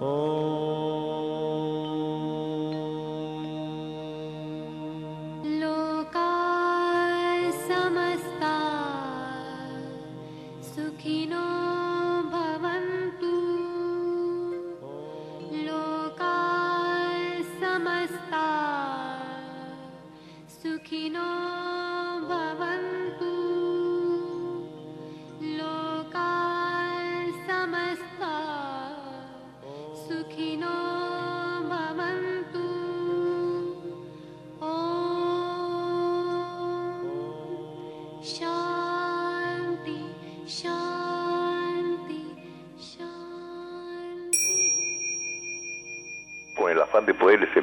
de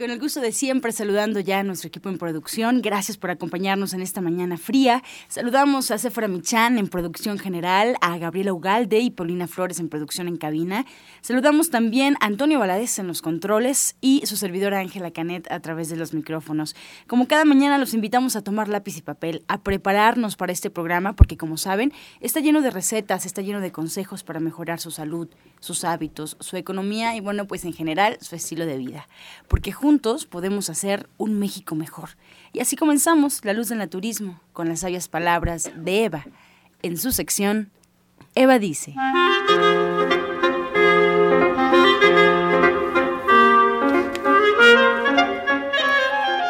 con el gusto de siempre saludando ya a nuestro equipo en producción. Gracias por acompañarnos en esta mañana fría. Saludamos a Sephora Michan en producción general, a Gabriela Ugalde y Paulina Flores en producción en cabina. Saludamos también a Antonio Valadez en los controles y su servidora Ángela Canet a través de los micrófonos. Como cada mañana los invitamos a tomar lápiz y papel, a prepararnos para este programa porque como saben está lleno de recetas, está lleno de consejos para mejorar su salud, sus hábitos, su economía y bueno pues en general su estilo de vida. Porque juntos podemos hacer un México mejor. Y así comenzamos La Luz del Naturismo con las sabias palabras de Eva. En su sección, Eva dice.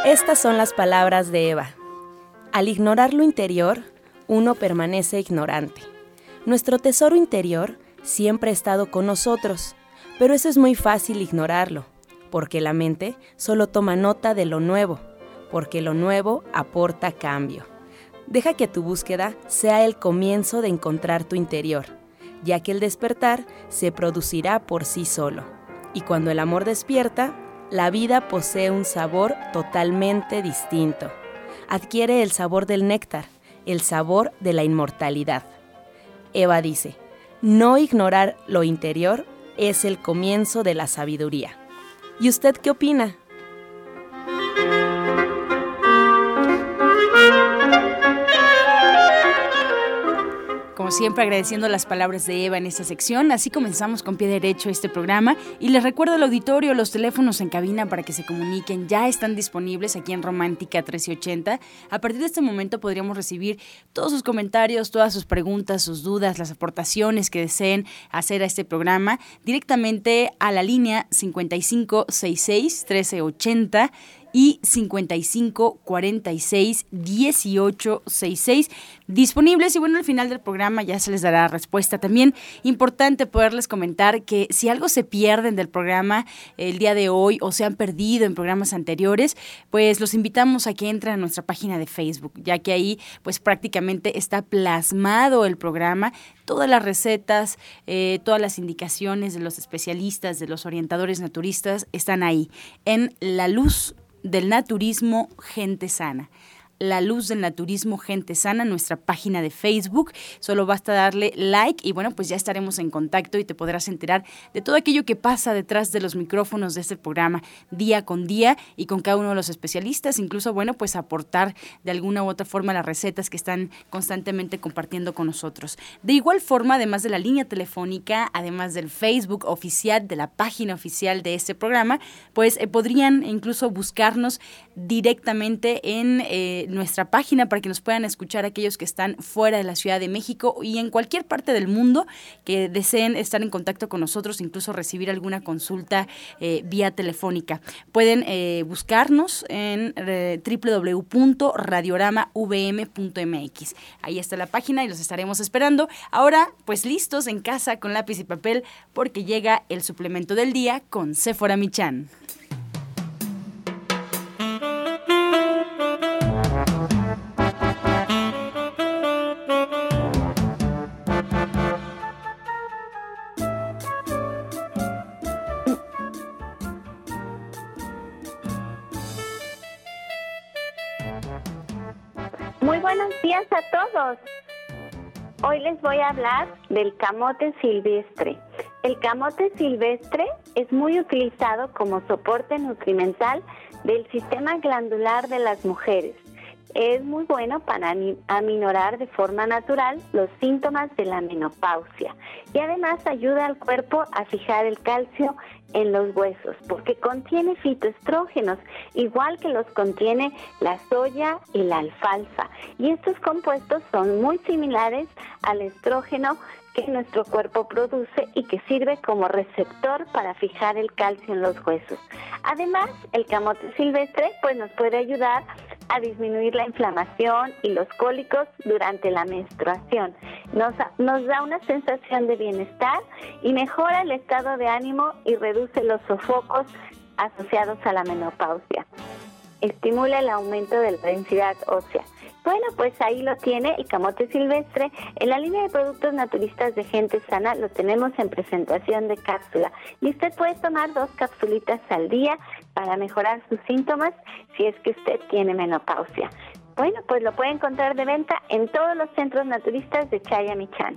Estas son las palabras de Eva. Al ignorar lo interior, uno permanece ignorante. Nuestro tesoro interior siempre ha estado con nosotros, pero eso es muy fácil ignorarlo porque la mente solo toma nota de lo nuevo, porque lo nuevo aporta cambio. Deja que tu búsqueda sea el comienzo de encontrar tu interior, ya que el despertar se producirá por sí solo. Y cuando el amor despierta, la vida posee un sabor totalmente distinto. Adquiere el sabor del néctar, el sabor de la inmortalidad. Eva dice, no ignorar lo interior es el comienzo de la sabiduría. ¿Y usted qué opina? Siempre agradeciendo las palabras de Eva en esta sección. Así comenzamos con pie derecho este programa y les recuerdo al auditorio los teléfonos en cabina para que se comuniquen. Ya están disponibles aquí en Romántica 1380. A partir de este momento podríamos recibir todos sus comentarios, todas sus preguntas, sus dudas, las aportaciones que deseen hacer a este programa directamente a la línea 5566 1380 y 55 46 18 66 disponibles y bueno al final del programa ya se les dará respuesta también. Importante poderles comentar que si algo se pierden del programa el día de hoy o se han perdido en programas anteriores pues los invitamos a que entren a nuestra página de Facebook ya que ahí pues prácticamente está plasmado el programa todas las recetas eh, todas las indicaciones de los especialistas de los orientadores naturistas están ahí en la luz del naturismo Gente Sana. La Luz del Naturismo Gente Sana, nuestra página de Facebook. Solo basta darle like y bueno, pues ya estaremos en contacto y te podrás enterar de todo aquello que pasa detrás de los micrófonos de este programa día con día y con cada uno de los especialistas. Incluso, bueno, pues aportar de alguna u otra forma las recetas que están constantemente compartiendo con nosotros. De igual forma, además de la línea telefónica, además del Facebook oficial, de la página oficial de este programa, pues eh, podrían incluso buscarnos directamente en... Eh, nuestra página para que nos puedan escuchar aquellos que están fuera de la Ciudad de México y en cualquier parte del mundo que deseen estar en contacto con nosotros, incluso recibir alguna consulta eh, vía telefónica. Pueden eh, buscarnos en eh, www.radioramavm.mx. Ahí está la página y los estaremos esperando. Ahora, pues listos en casa con lápiz y papel porque llega el suplemento del día con Sephora Michan. Hoy les voy a hablar del camote silvestre. El camote silvestre es muy utilizado como soporte nutrimental del sistema glandular de las mujeres. Es muy bueno para aminorar de forma natural los síntomas de la menopausia y además ayuda al cuerpo a fijar el calcio en los huesos porque contiene fitoestrógenos, igual que los contiene la soya y la alfalfa. Y estos compuestos son muy similares al estrógeno que nuestro cuerpo produce y que sirve como receptor para fijar el calcio en los huesos. Además, el camote silvestre pues nos puede ayudar a disminuir la inflamación y los cólicos durante la menstruación. Nos, nos da una sensación de bienestar y mejora el estado de ánimo y reduce los sofocos asociados a la menopausia. Estimula el aumento de la densidad ósea. Bueno, pues ahí lo tiene el camote silvestre. En la línea de productos naturistas de gente sana lo tenemos en presentación de cápsula. Y usted puede tomar dos capsulitas al día para mejorar sus síntomas si es que usted tiene menopausia. Bueno, pues lo puede encontrar de venta en todos los centros naturistas de Chayamichán.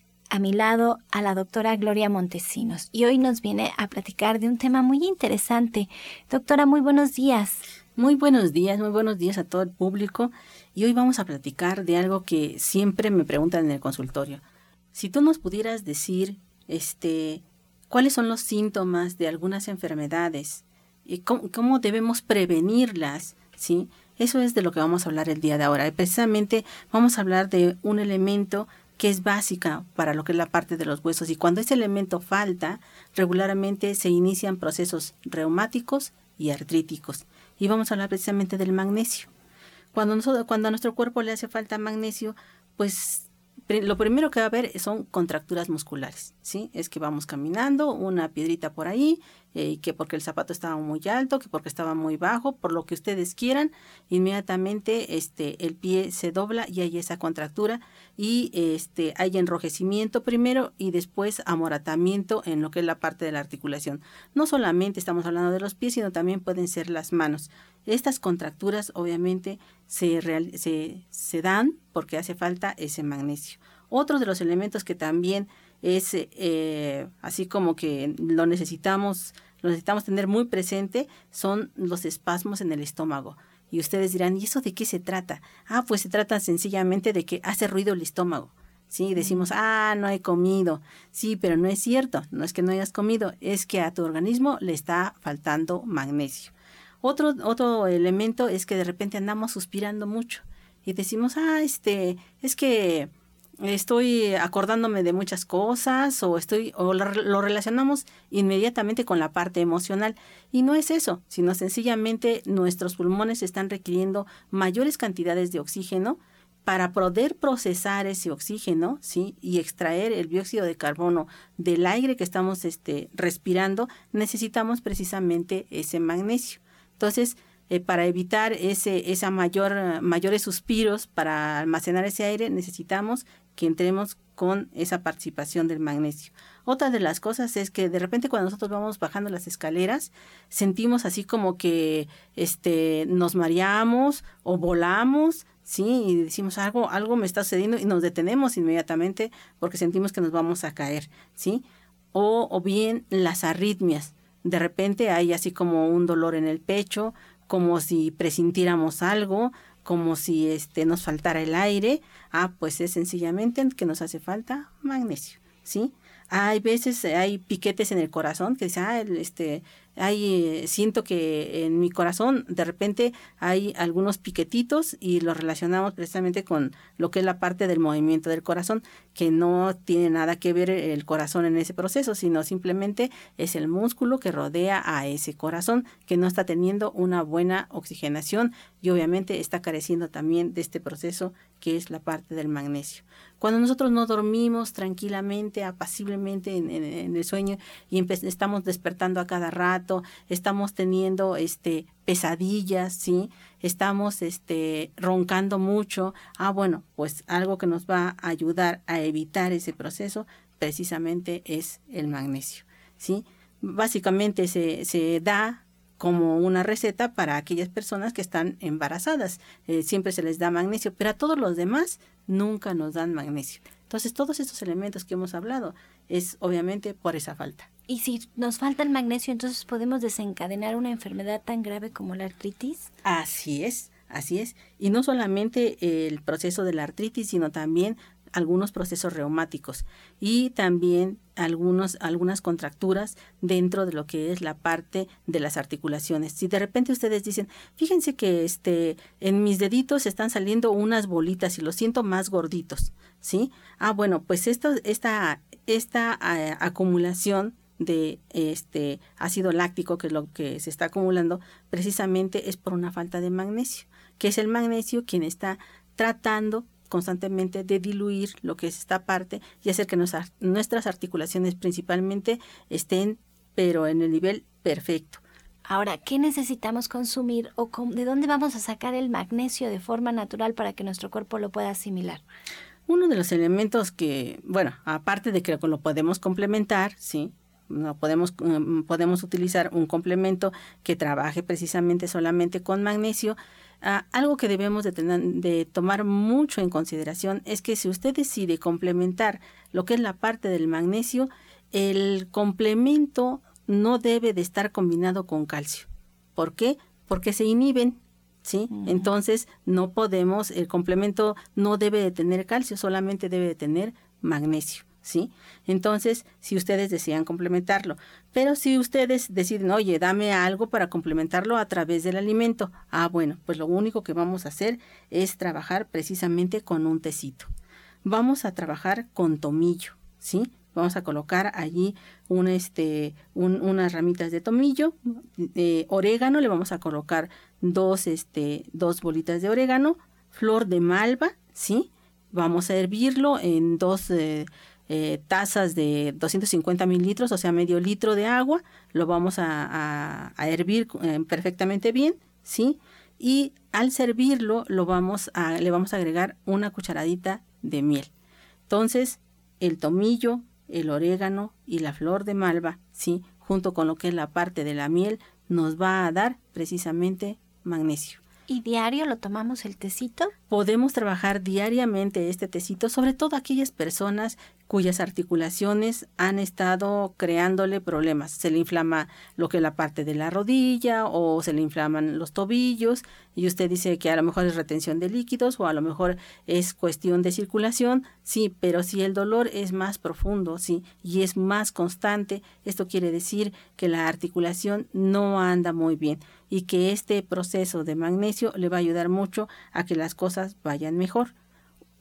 a mi lado a la doctora Gloria Montesinos y hoy nos viene a platicar de un tema muy interesante. Doctora, muy buenos días. Muy buenos días, muy buenos días a todo el público y hoy vamos a platicar de algo que siempre me preguntan en el consultorio. Si tú nos pudieras decir, este, cuáles son los síntomas de algunas enfermedades y cómo, cómo debemos prevenirlas, ¿sí? Eso es de lo que vamos a hablar el día de ahora. Y precisamente vamos a hablar de un elemento que es básica para lo que es la parte de los huesos y cuando ese elemento falta, regularmente se inician procesos reumáticos y artríticos. Y vamos a hablar precisamente del magnesio. Cuando, nosotros, cuando a nuestro cuerpo le hace falta magnesio, pues lo primero que va a haber son contracturas musculares, ¿sí? Es que vamos caminando, una piedrita por ahí, eh, que porque el zapato estaba muy alto, que porque estaba muy bajo, por lo que ustedes quieran, inmediatamente este el pie se dobla y hay esa contractura y este hay enrojecimiento primero y después amoratamiento en lo que es la parte de la articulación. No solamente estamos hablando de los pies, sino también pueden ser las manos. Estas contracturas obviamente se, se, se dan porque hace falta ese magnesio. Otro de los elementos que también es eh, así como que lo necesitamos, lo necesitamos tener muy presente, son los espasmos en el estómago. Y ustedes dirán, ¿y eso de qué se trata? Ah, pues se trata sencillamente de que hace ruido el estómago. Sí, decimos, ah, no he comido. Sí, pero no es cierto, no es que no hayas comido, es que a tu organismo le está faltando magnesio. Otro, otro elemento es que de repente andamos suspirando mucho y decimos, ah, este, es que estoy acordándome de muchas cosas o estoy o lo, relacionamos inmediatamente con la parte emocional y no es eso, sino sencillamente nuestros pulmones están requiriendo mayores cantidades de oxígeno para poder procesar ese oxígeno, ¿sí? y extraer el dióxido de carbono del aire que estamos este respirando, necesitamos precisamente ese magnesio. Entonces, eh, para evitar ese esa mayor mayores suspiros para almacenar ese aire necesitamos que entremos con esa participación del magnesio. Otra de las cosas es que de repente cuando nosotros vamos bajando las escaleras, sentimos así como que este nos mareamos o volamos, sí, y decimos algo algo me está sucediendo y nos detenemos inmediatamente porque sentimos que nos vamos a caer, ¿sí? O, o bien las arritmias. De repente hay así como un dolor en el pecho, como si presintiéramos algo, como si este nos faltara el aire, ah, pues es sencillamente que nos hace falta magnesio, ¿sí? Hay veces, hay piquetes en el corazón que dice, ah, este, hay, eh, siento que en mi corazón de repente hay algunos piquetitos y los relacionamos precisamente con lo que es la parte del movimiento del corazón, que no tiene nada que ver el corazón en ese proceso, sino simplemente es el músculo que rodea a ese corazón que no está teniendo una buena oxigenación y obviamente está careciendo también de este proceso que es la parte del magnesio. Cuando nosotros no dormimos tranquilamente, apaciblemente en, el sueño y estamos despertando a cada rato, estamos teniendo este pesadillas, ¿sí? Estamos este roncando mucho. Ah, bueno, pues algo que nos va a ayudar a evitar ese proceso precisamente es el magnesio, ¿sí? Básicamente se, se da como una receta para aquellas personas que están embarazadas. Eh, siempre se les da magnesio, pero a todos los demás nunca nos dan magnesio. Entonces, todos estos elementos que hemos hablado es obviamente por esa falta. Y si nos falta el magnesio, entonces podemos desencadenar una enfermedad tan grave como la artritis. Así es, así es. Y no solamente el proceso de la artritis, sino también algunos procesos reumáticos y también algunos, algunas contracturas dentro de lo que es la parte de las articulaciones. Si de repente ustedes dicen, fíjense que este, en mis deditos están saliendo unas bolitas y los siento más gorditos, ¿sí? Ah, bueno, pues esto, esta, esta eh, acumulación de este ácido láctico, que es lo que se está acumulando, precisamente es por una falta de magnesio, que es el magnesio quien está tratando constantemente de diluir lo que es esta parte y hacer que nuestras, articulaciones principalmente estén, pero en el nivel perfecto. Ahora, ¿qué necesitamos consumir o de dónde vamos a sacar el magnesio de forma natural para que nuestro cuerpo lo pueda asimilar? Uno de los elementos que, bueno, aparte de que lo podemos complementar, sí, no podemos, mm, podemos utilizar un complemento que trabaje precisamente solamente con magnesio, Ah, algo que debemos de, tener, de tomar mucho en consideración es que si usted decide complementar lo que es la parte del magnesio, el complemento no debe de estar combinado con calcio. ¿Por qué? Porque se inhiben, ¿sí? Entonces no podemos, el complemento no debe de tener calcio, solamente debe de tener magnesio. ¿Sí? Entonces, si ustedes desean complementarlo, pero si ustedes deciden, oye, dame algo para complementarlo a través del alimento, ah, bueno, pues lo único que vamos a hacer es trabajar precisamente con un tecito. Vamos a trabajar con tomillo, ¿sí? Vamos a colocar allí un, este, unas ramitas de tomillo, eh, orégano, le vamos a colocar dos, este, dos bolitas de orégano, flor de malva, ¿sí? Vamos a hervirlo en dos, eh, eh, tazas de 250 mililitros, o sea, medio litro de agua, lo vamos a, hervir eh, perfectamente bien, ¿sí? Y al servirlo, lo vamos a, le vamos a agregar una cucharadita de miel. Entonces, el tomillo, el orégano y la flor de malva, ¿sí? Junto con lo que es la parte de la miel, nos va a dar precisamente magnesio. ¿Y diario lo tomamos el tecito? Podemos trabajar diariamente este tecito, sobre todo aquellas personas cuyas articulaciones han estado creándole problemas. Se le inflama lo que es la parte de la rodilla o se le inflaman los tobillos y usted dice que a lo mejor es retención de líquidos o a lo mejor es cuestión de circulación, sí, pero si el dolor es más profundo, sí, y es más constante, esto quiere decir que la articulación no anda muy bien y que este proceso de magnesio le va a ayudar mucho a que las cosas vayan mejor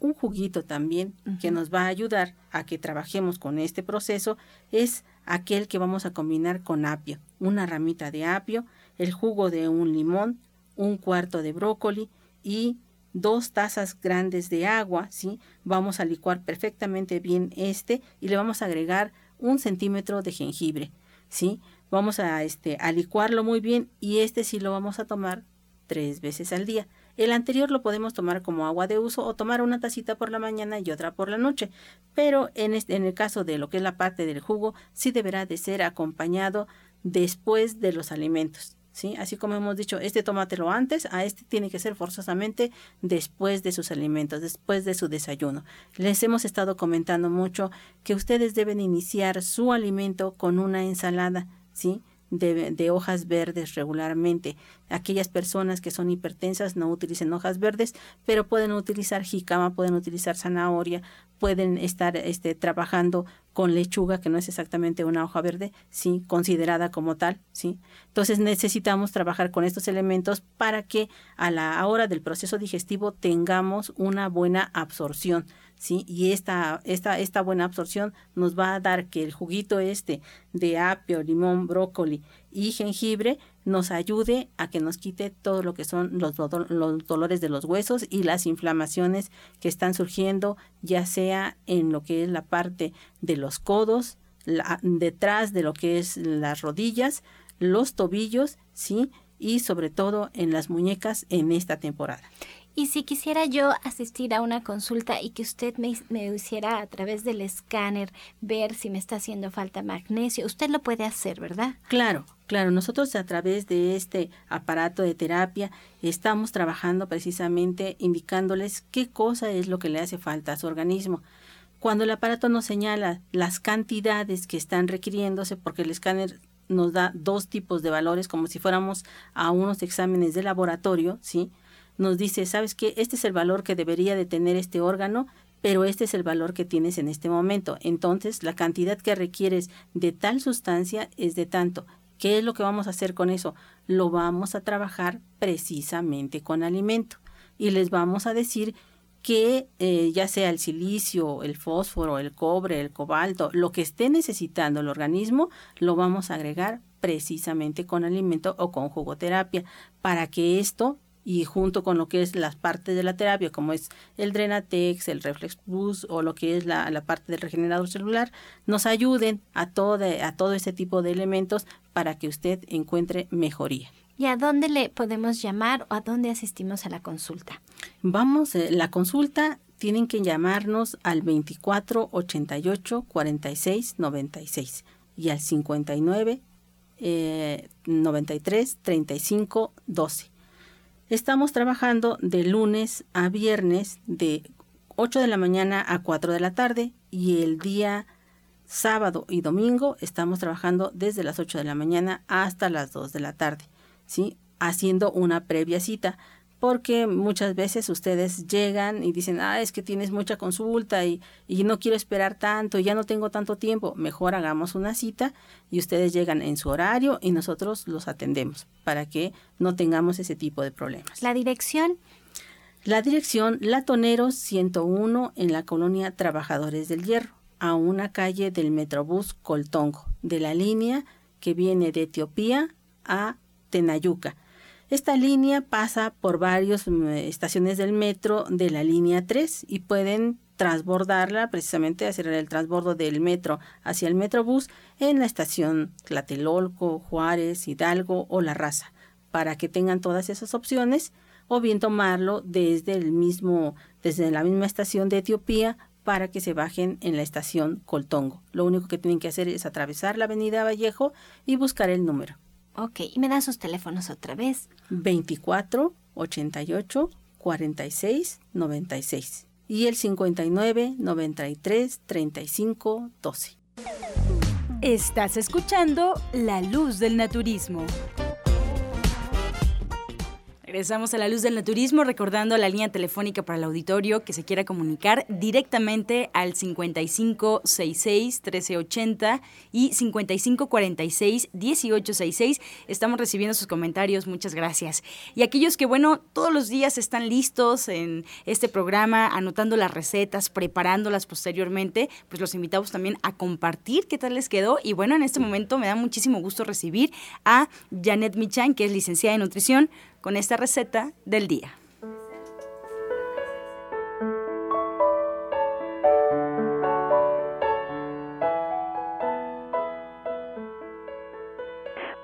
un juguito también que nos va a ayudar a que trabajemos con este proceso es aquel que vamos a combinar con apio, una ramita de apio, el jugo de un limón, un cuarto de brócoli y dos tazas grandes de agua, ¿sí? Vamos a licuar perfectamente bien este y le vamos a agregar un centímetro de jengibre, ¿sí? Vamos a, este, a licuarlo muy bien y este sí lo vamos a tomar tres veces al día. El anterior lo podemos tomar como agua de uso o tomar una tacita por la mañana y otra por la noche, pero en, este, en el caso de lo que es la parte del jugo, sí deberá de ser acompañado después de los alimentos. ¿Sí? Así como hemos dicho, este tómatelo antes, a este tiene que ser forzosamente después de sus alimentos, después de su desayuno. Les hemos estado comentando mucho que ustedes deben iniciar su alimento con una ensalada, ¿sí? De, hojas verdes regularmente. Aquellas personas que son hipertensas no utilicen hojas verdes, pero pueden utilizar jicama, pueden utilizar zanahoria, pueden estar este, trabajando con lechuga, que no es exactamente una hoja verde, sí, considerada como tal, sí. Entonces necesitamos trabajar con estos elementos para que a la hora del proceso digestivo tengamos una buena absorción ¿sí? Y esta, esta, esta buena absorción nos va a dar que el juguito este de apio, limón, brócoli y jengibre nos ayude a que nos quite todo lo que son los, los, dolores de los huesos y las inflamaciones que están surgiendo, ya sea en lo que es la parte de los codos, detrás de lo que es las rodillas, los tobillos, ¿sí? Y sobre todo en las muñecas en esta temporada. Y si quisiera yo asistir a una consulta y que usted me, hiciera a través del escáner ver si me está haciendo falta magnesio, usted lo puede hacer, ¿verdad? Claro, claro. Nosotros a través de este aparato de terapia estamos trabajando precisamente indicándoles qué cosa es lo que le hace falta a su organismo. Cuando el aparato nos señala las cantidades que están requiriéndose, porque el escáner nos da dos tipos de valores como si fuéramos a unos exámenes de laboratorio, ¿sí? Nos dice, ¿sabes qué? Este es el valor que debería de tener este órgano, pero este es el valor que tienes en este momento. Entonces, la cantidad que requieres de tal sustancia es de tanto. ¿Qué es lo que vamos a hacer con eso? Lo vamos a trabajar precisamente con alimento y les vamos a decir que eh, ya sea el silicio, el fósforo, el cobre, el cobalto, lo que esté necesitando el organismo, lo vamos a agregar precisamente con alimento o con jugoterapia para que esto y junto con lo que es las partes de la terapia, como es el Drenatex, el Reflex Plus o lo que es la, la parte del regenerador celular, nos ayuden a todo, a todo ese tipo de elementos para que usted encuentre mejoría. ¿Y a dónde le podemos llamar o a dónde asistimos a la consulta? Vamos, eh, la consulta tienen que llamarnos al 24 88 46 96 y al 59 eh, 93 35 12 Estamos trabajando de lunes a viernes de 8 de la mañana a 4 de la tarde y el día sábado y domingo estamos trabajando desde las 8 de la mañana hasta las 2 de la tarde, ¿sí? Haciendo una previa cita porque muchas veces ustedes llegan y dicen, ah, es que tienes mucha consulta y, y, no quiero esperar tanto, ya no tengo tanto tiempo, mejor hagamos una cita y ustedes llegan en su horario y nosotros los atendemos para que no tengamos ese tipo de problemas. ¿La dirección? La dirección Latoneros 101 en la colonia Trabajadores del Hierro, a una calle del Metrobús Coltongo, de la línea que viene de Etiopía a Tenayuca esta línea pasa por varias mm, estaciones del metro de la línea 3 y pueden transbordarla, precisamente hacer el transbordo del metro hacia el metrobús en la estación Tlatelolco, Juárez, Hidalgo o La Raza, para que tengan todas esas opciones o bien tomarlo desde el mismo desde la misma estación de Etiopía para que se bajen en la estación Coltongo. Lo único que tienen que hacer es atravesar la avenida Vallejo y buscar el número. Ok, y me dan sus teléfonos otra vez. 24 88 46 96 y el 59 93 35 12. Estás escuchando La Luz del Naturismo. Regresamos a la luz del naturismo recordando la línea telefónica para el auditorio que se quiera comunicar directamente al 5566-1380 y 5546-1866. Estamos recibiendo sus comentarios, muchas gracias. Y aquellos que, bueno, todos los días están listos en este programa, anotando las recetas, preparándolas posteriormente, pues los invitamos también a compartir qué tal les quedó. Y bueno, en este momento me da muchísimo gusto recibir a Janet Michan, que es licenciada en nutrición con esta receta del día.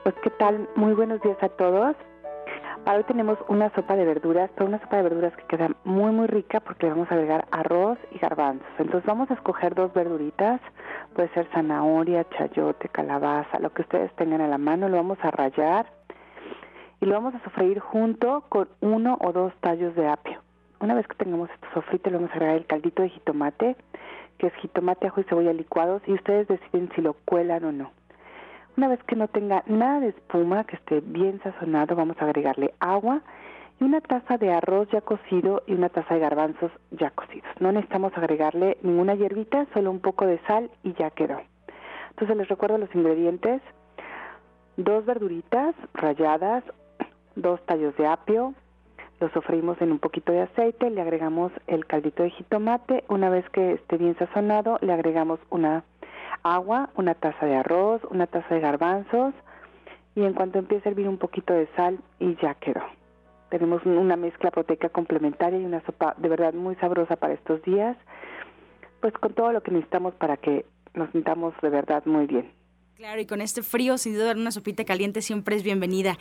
Pues qué tal, muy buenos días a todos. Para hoy tenemos una sopa de verduras, pero una sopa de verduras que queda muy muy rica porque le vamos a agregar arroz y garbanzos. Entonces vamos a escoger dos verduritas, puede ser zanahoria, chayote, calabaza, lo que ustedes tengan a la mano, lo vamos a rayar y lo vamos a sofreír junto con uno o dos tallos de apio. Una vez que tengamos esto sofrito, le vamos a agregar el caldito de jitomate, que es jitomate, ajo y cebolla licuados, y ustedes deciden si lo cuelan o no. Una vez que no tenga nada de espuma, que esté bien sazonado, vamos a agregarle agua y una taza de arroz ya cocido y una taza de garbanzos ya cocidos. No necesitamos agregarle ninguna hierbita, solo un poco de sal y ya quedó. Entonces les recuerdo los ingredientes. Dos verduritas ralladas, dos tallos de apio, lo sofreímos en un poquito de aceite, le agregamos el caldito de jitomate, una vez que esté bien sazonado, le agregamos una agua, una taza de arroz, una taza de garbanzos y en cuanto empiece a hervir un poquito de sal y ya quedó. Tenemos una mezcla proteica complementaria y una sopa de verdad muy sabrosa para estos días, pues con todo lo que necesitamos para que nos sintamos de verdad muy bien. Claro, y con este frío, sin duda, una sopita caliente siempre es bienvenida.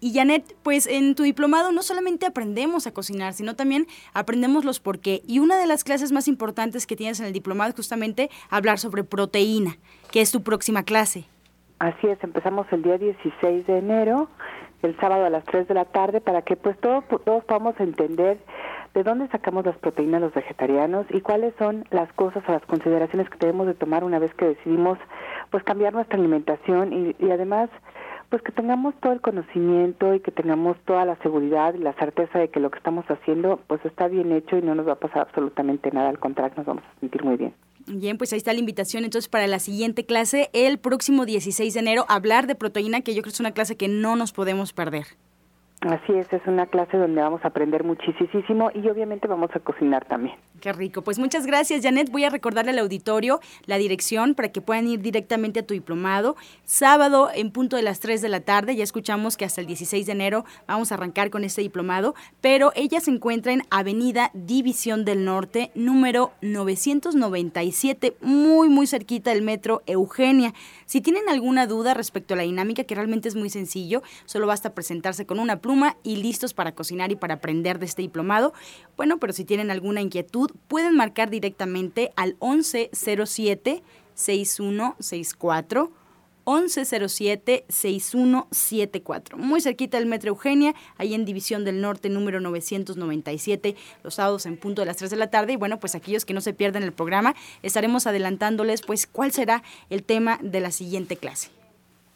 Y Janet, pues en tu diplomado no solamente aprendemos a cocinar, sino también aprendemos los por qué. Y una de las clases más importantes que tienes en el diplomado es justamente hablar sobre proteína, que es tu próxima clase. Así es, empezamos el día 16 de enero, el sábado a las 3 de la tarde, para que pues todos, todos podamos entender de dónde sacamos las proteínas los vegetarianos y cuáles son las cosas o las consideraciones que debemos de tomar una vez que decidimos pues cambiar nuestra alimentación y, y además pues que tengamos todo el conocimiento y que tengamos toda la seguridad y la certeza de que lo que estamos haciendo pues está bien hecho y no nos va a pasar absolutamente nada, al contrario, nos vamos a sentir muy bien. Bien, pues ahí está la invitación entonces para la siguiente clase, el próximo 16 de enero, hablar de proteína, que yo creo que es una clase que no nos podemos perder. Así es, es una clase donde vamos a aprender muchísimo y obviamente vamos a cocinar también. Qué rico. Pues muchas gracias, Janet. Voy a recordarle al auditorio la dirección para que puedan ir directamente a tu diplomado. Sábado en punto de las 3 de la tarde. Ya escuchamos que hasta el 16 de enero vamos a arrancar con este diplomado, pero ella se encuentra en Avenida División del Norte, número 997, muy, muy cerquita del metro Eugenia. Si tienen alguna duda respecto a la dinámica, que realmente es muy sencillo, solo basta presentarse con una pluma y listos para cocinar y para aprender de este diplomado. Bueno, pero si tienen alguna inquietud, pueden marcar directamente al 1107 6164 1107-6174. Muy cerquita del Metro Eugenia, ahí en División del Norte, número 997, los sábados en punto de las 3 de la tarde. Y bueno, pues aquellos que no se pierden el programa, estaremos adelantándoles pues cuál será el tema de la siguiente clase.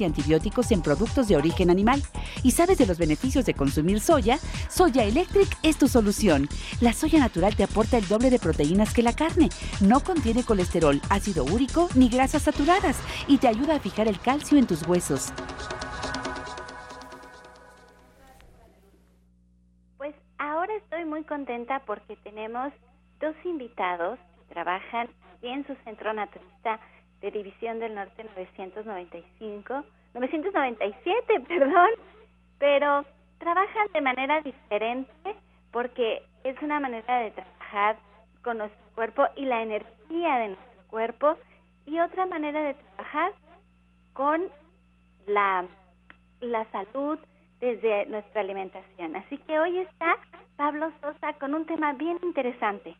y antibióticos en productos de origen animal y sabes de los beneficios de consumir soya, Soya Electric es tu solución. La soya natural te aporta el doble de proteínas que la carne. No contiene colesterol, ácido úrico ni grasas saturadas y te ayuda a fijar el calcio en tus huesos. Pues ahora estoy muy contenta porque tenemos dos invitados que trabajan en su centro naturista de División del Norte 995, 997, perdón, pero trabajan de manera diferente porque es una manera de trabajar con nuestro cuerpo y la energía de nuestro cuerpo y otra manera de trabajar con la, la salud desde nuestra alimentación. Así que hoy está Pablo Sosa con un tema bien interesante.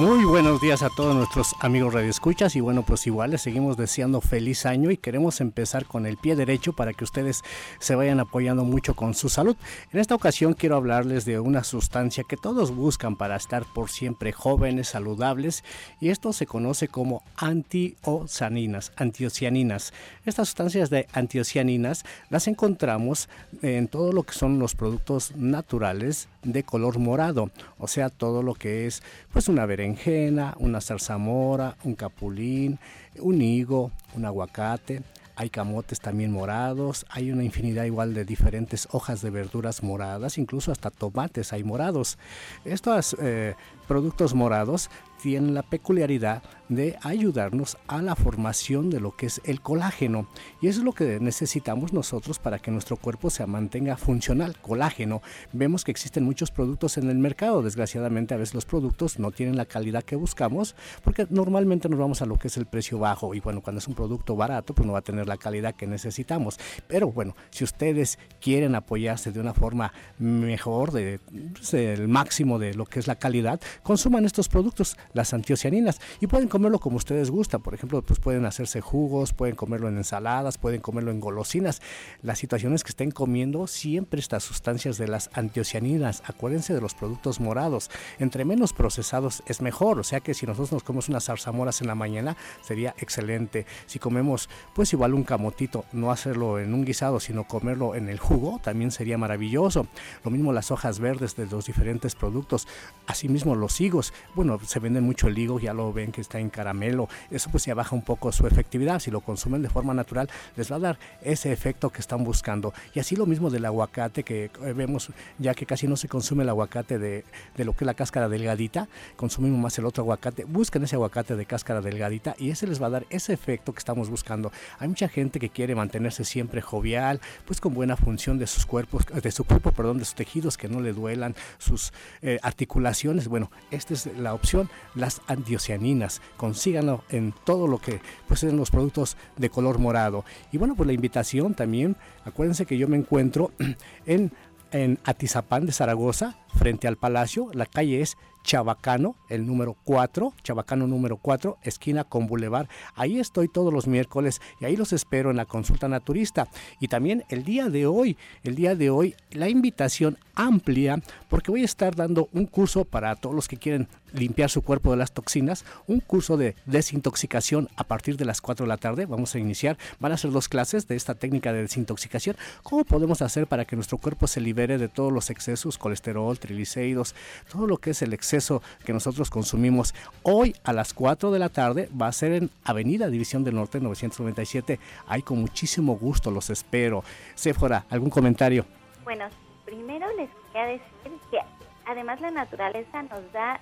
Muy buenos días a todos nuestros amigos radioescuchas y bueno, pues igual les seguimos deseando feliz año y queremos empezar con el pie derecho para que ustedes se vayan apoyando mucho con su salud. En esta ocasión quiero hablarles de una sustancia que todos buscan para estar por siempre jóvenes, saludables y esto se conoce como antiocianinas, antiocianinas. Estas sustancias de antiocianinas las encontramos en todo lo que son los productos naturales de color morado, o sea, todo lo que es pues una berenjena, una zarzamora, un capulín, un higo, un aguacate, hay camotes también morados, hay una infinidad igual de diferentes hojas de verduras moradas, incluso hasta tomates hay morados. Estos eh, productos morados tienen la peculiaridad de ayudarnos a la formación de lo que es el colágeno. Y eso es lo que necesitamos nosotros para que nuestro cuerpo se mantenga funcional, colágeno. Vemos que existen muchos productos en el mercado. Desgraciadamente a veces los productos no tienen la calidad que buscamos porque normalmente nos vamos a lo que es el precio bajo. Y bueno, cuando es un producto barato, pues no va a tener la calidad que necesitamos. Pero bueno, si ustedes quieren apoyarse de una forma mejor, de, pues, el máximo de lo que es la calidad, consuman estos productos. las antiocianinas y pueden comerlo como ustedes gustan. Por ejemplo, pues pueden hacerse jugos, pueden comerlo en ensaladas, pueden comerlo en golosinas. La situación es que estén comiendo siempre estas sustancias de las antiocianinas. Acuérdense de los productos morados. Entre menos procesados es mejor. O sea que si nosotros nos comemos unas zarzamoras en la mañana sería excelente. Si comemos pues igual un camotito, no hacerlo en un guisado, sino comerlo en el jugo, también sería maravilloso. Lo mismo las hojas verdes de los diferentes productos. Asimismo los higos. Bueno, se venden mucho el higo, ya lo ven que está en caramelo. Eso pues ya baja un poco su efectividad. Si lo consumen de forma natural, les va a dar ese efecto que están buscando. Y así lo mismo del aguacate, que eh, vemos ya que casi no se consume el aguacate de, de lo que es la cáscara delgadita, consumimos más el otro aguacate. Busquen ese aguacate de cáscara delgadita y ese les va a dar ese efecto que estamos buscando. Hay mucha gente que quiere mantenerse siempre jovial, pues con buena función de sus cuerpos, de su cuerpo, perdón, de sus tejidos que no le duelan, sus eh, articulaciones. Bueno, esta es la opción, las antiocianinas. Consíganlo en todo lo que pues en los productos de color morado. Y bueno, pues la invitación también, acuérdense que yo me encuentro en en Atizapán de Zaragoza, frente al Palacio. La calle es Chabacano, el número 4, Chabacano número 4, esquina con Boulevard. Ahí estoy todos los miércoles y ahí los espero en la consulta naturista. Y también el día de hoy, el día de hoy, la invitación amplia, porque voy a estar dando un curso para todos los que quieren limpiar su cuerpo de las toxinas, un curso de desintoxicación a partir de las 4 de la tarde. Vamos a iniciar, van a ser dos clases de esta técnica de desintoxicación. ¿Cómo podemos hacer para que nuestro cuerpo se libere de todos los excesos, colesterol, triglicéridos, todo lo que es el exceso que nosotros consumimos? Hoy a las 4 de la tarde va a ser en Avenida División del Norte 997. Ahí con muchísimo gusto los espero. Sephora, ¿algún comentario? Bueno, primero les quería decir que además la naturaleza nos da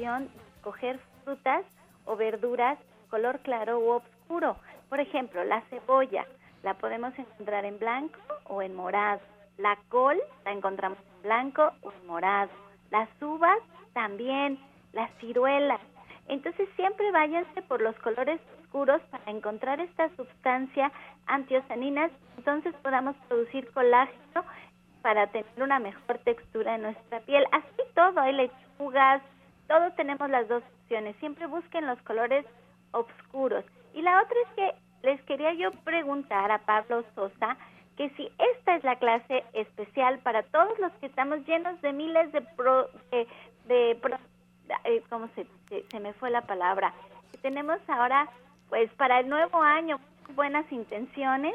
de escoger frutas o verduras color claro u oscuro. Por ejemplo, la cebolla la podemos encontrar en blanco o en morado. La col la encontramos en blanco o en morado. Las uvas también, las ciruelas. Entonces siempre váyanse por los colores oscuros para encontrar esta sustancia antioceninas, entonces podamos producir colágeno para tener una mejor textura en nuestra piel. Así todo, hay lechugas, todo tenemos las dos opciones. Siempre busquen los colores oscuros. Y la otra es que les quería yo preguntar a Pablo Sosa que si esta es la clase especial para todos los que estamos llenos de miles de pro, de, eh, ¿cómo se, se, me fue la palabra? Que tenemos ahora, pues para el nuevo año, buenas intenciones.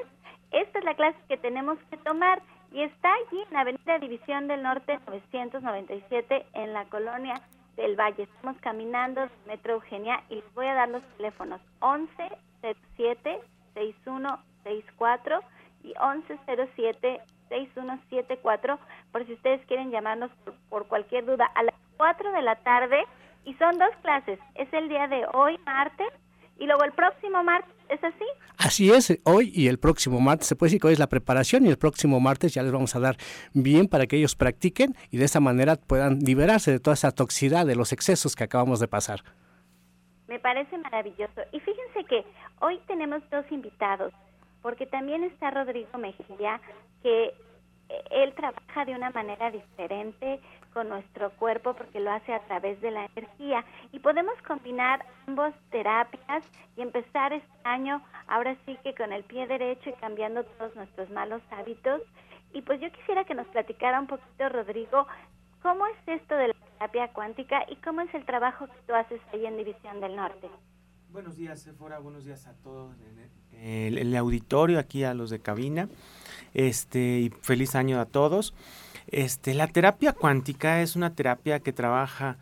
Esta es la clase que tenemos que tomar y está allí en Avenida División del Norte 997 en la colonia del Valle. Estamos caminando Metro Eugenia y les voy a dar los teléfonos 11 07 6164 y 1107 6174 por si ustedes quieren llamarnos por, por, cualquier duda a las 4 de la tarde y son dos clases. Es el día de hoy, martes, y luego el próximo martes, ¿es así? Así es, hoy y el próximo martes, se puede decir que hoy es la preparación y el próximo martes ya les vamos a dar bien para que ellos practiquen y de esa manera puedan liberarse de toda esa toxicidad, de los excesos que acabamos de pasar. Me parece maravilloso. Y fíjense que hoy tenemos dos invitados, porque también está Rodrigo Mejía, que eh, él trabaja de una manera diferente con nuestro cuerpo porque lo hace a través de la energía y podemos combinar ambos terapias y empezar este año ahora sí que con el pie derecho y cambiando todos nuestros malos hábitos y pues yo quisiera que nos platicara un poquito Rodrigo cómo es esto de la terapia cuántica y cómo es el trabajo que tú haces ahí en División del Norte. Buenos días, Sephora. Buenos días a todos en el, auditorio, aquí a los de cabina. Este, y feliz año a todos. Este, la terapia cuántica es una terapia que trabaja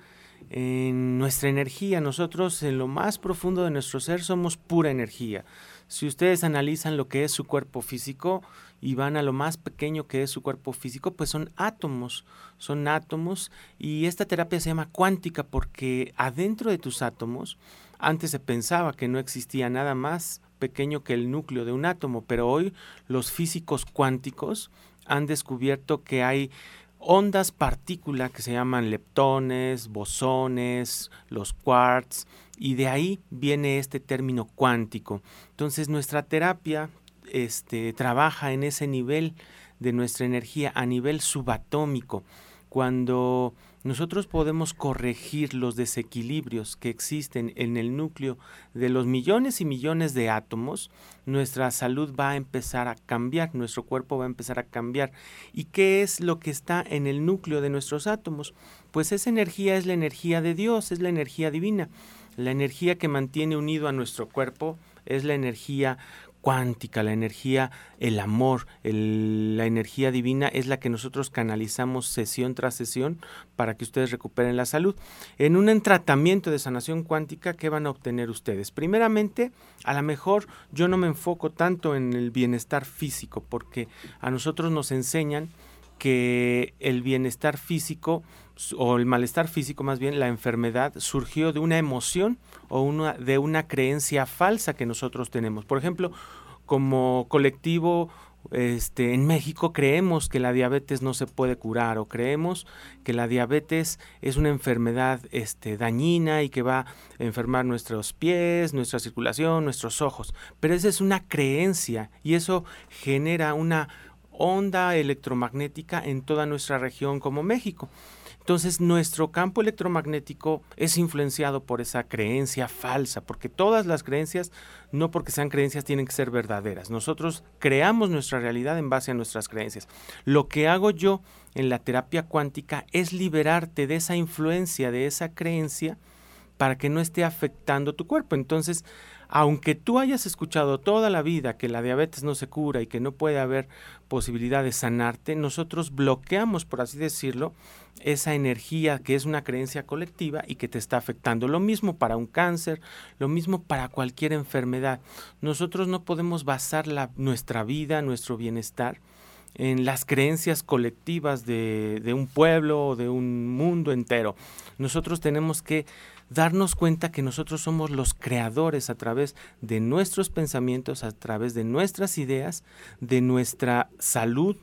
en nuestra energía. Nosotros en lo más profundo de nuestro ser somos pura energía. Si ustedes analizan lo que es su cuerpo físico y van a lo más pequeño que es su cuerpo físico, pues son átomos, son átomos y esta terapia se llama cuántica porque adentro de tus átomos antes se pensaba que no existía nada más pequeño que el núcleo de un átomo, pero hoy los físicos cuánticos han descubierto que hay ondas partícula que se llaman leptones, bosones, los quarks, y de ahí viene este término cuántico. Entonces nuestra terapia este, trabaja en ese nivel de nuestra energía, a nivel subatómico. Cuando nosotros podemos corregir los desequilibrios que existen en el núcleo de los millones y millones de átomos, nuestra salud va a empezar a cambiar, nuestro cuerpo va a empezar a cambiar. ¿Y qué es lo que está en el núcleo de nuestros átomos? Pues esa energía es la energía de Dios, es la energía divina. La energía que mantiene unido a nuestro cuerpo es la energía cuántica, la energía, el amor, la energía divina es la que nosotros canalizamos sesión tras sesión para que ustedes recuperen la salud. En un tratamiento de sanación cuántica, ¿qué van a obtener ustedes? Primeramente, a lo mejor yo no me enfoco tanto en el bienestar físico, porque a nosotros nos enseñan que el bienestar físico o el malestar físico más bien, la enfermedad surgió de una emoción o una, de una creencia falsa que nosotros tenemos. Por ejemplo, como colectivo este, en México creemos que la diabetes no se puede curar o creemos que la diabetes es una enfermedad este, dañina y que va a enfermar nuestros pies, nuestra circulación, nuestros ojos. Pero esa es una creencia y eso genera una onda electromagnética en toda nuestra región como México. Entonces nuestro campo electromagnético es influenciado por esa creencia falsa, porque todas las creencias, no porque sean creencias, tienen que ser verdaderas. Nosotros creamos nuestra realidad en base a nuestras creencias. Lo que hago yo en la terapia cuántica es liberarte de esa influencia, de esa creencia, para que no esté afectando tu cuerpo. Entonces, aunque tú hayas escuchado toda la vida que la diabetes no se cura y que no puede haber posibilidad de sanarte, nosotros bloqueamos, por así decirlo, esa energía que es una creencia colectiva y que te está afectando. Lo mismo para un cáncer, lo mismo para cualquier enfermedad. Nosotros no podemos basar la, nuestra vida, nuestro bienestar, en las creencias colectivas de, de un pueblo o de un mundo entero. Nosotros tenemos que darnos cuenta que nosotros somos los creadores a través de nuestros pensamientos, a través de nuestras ideas, de nuestra salud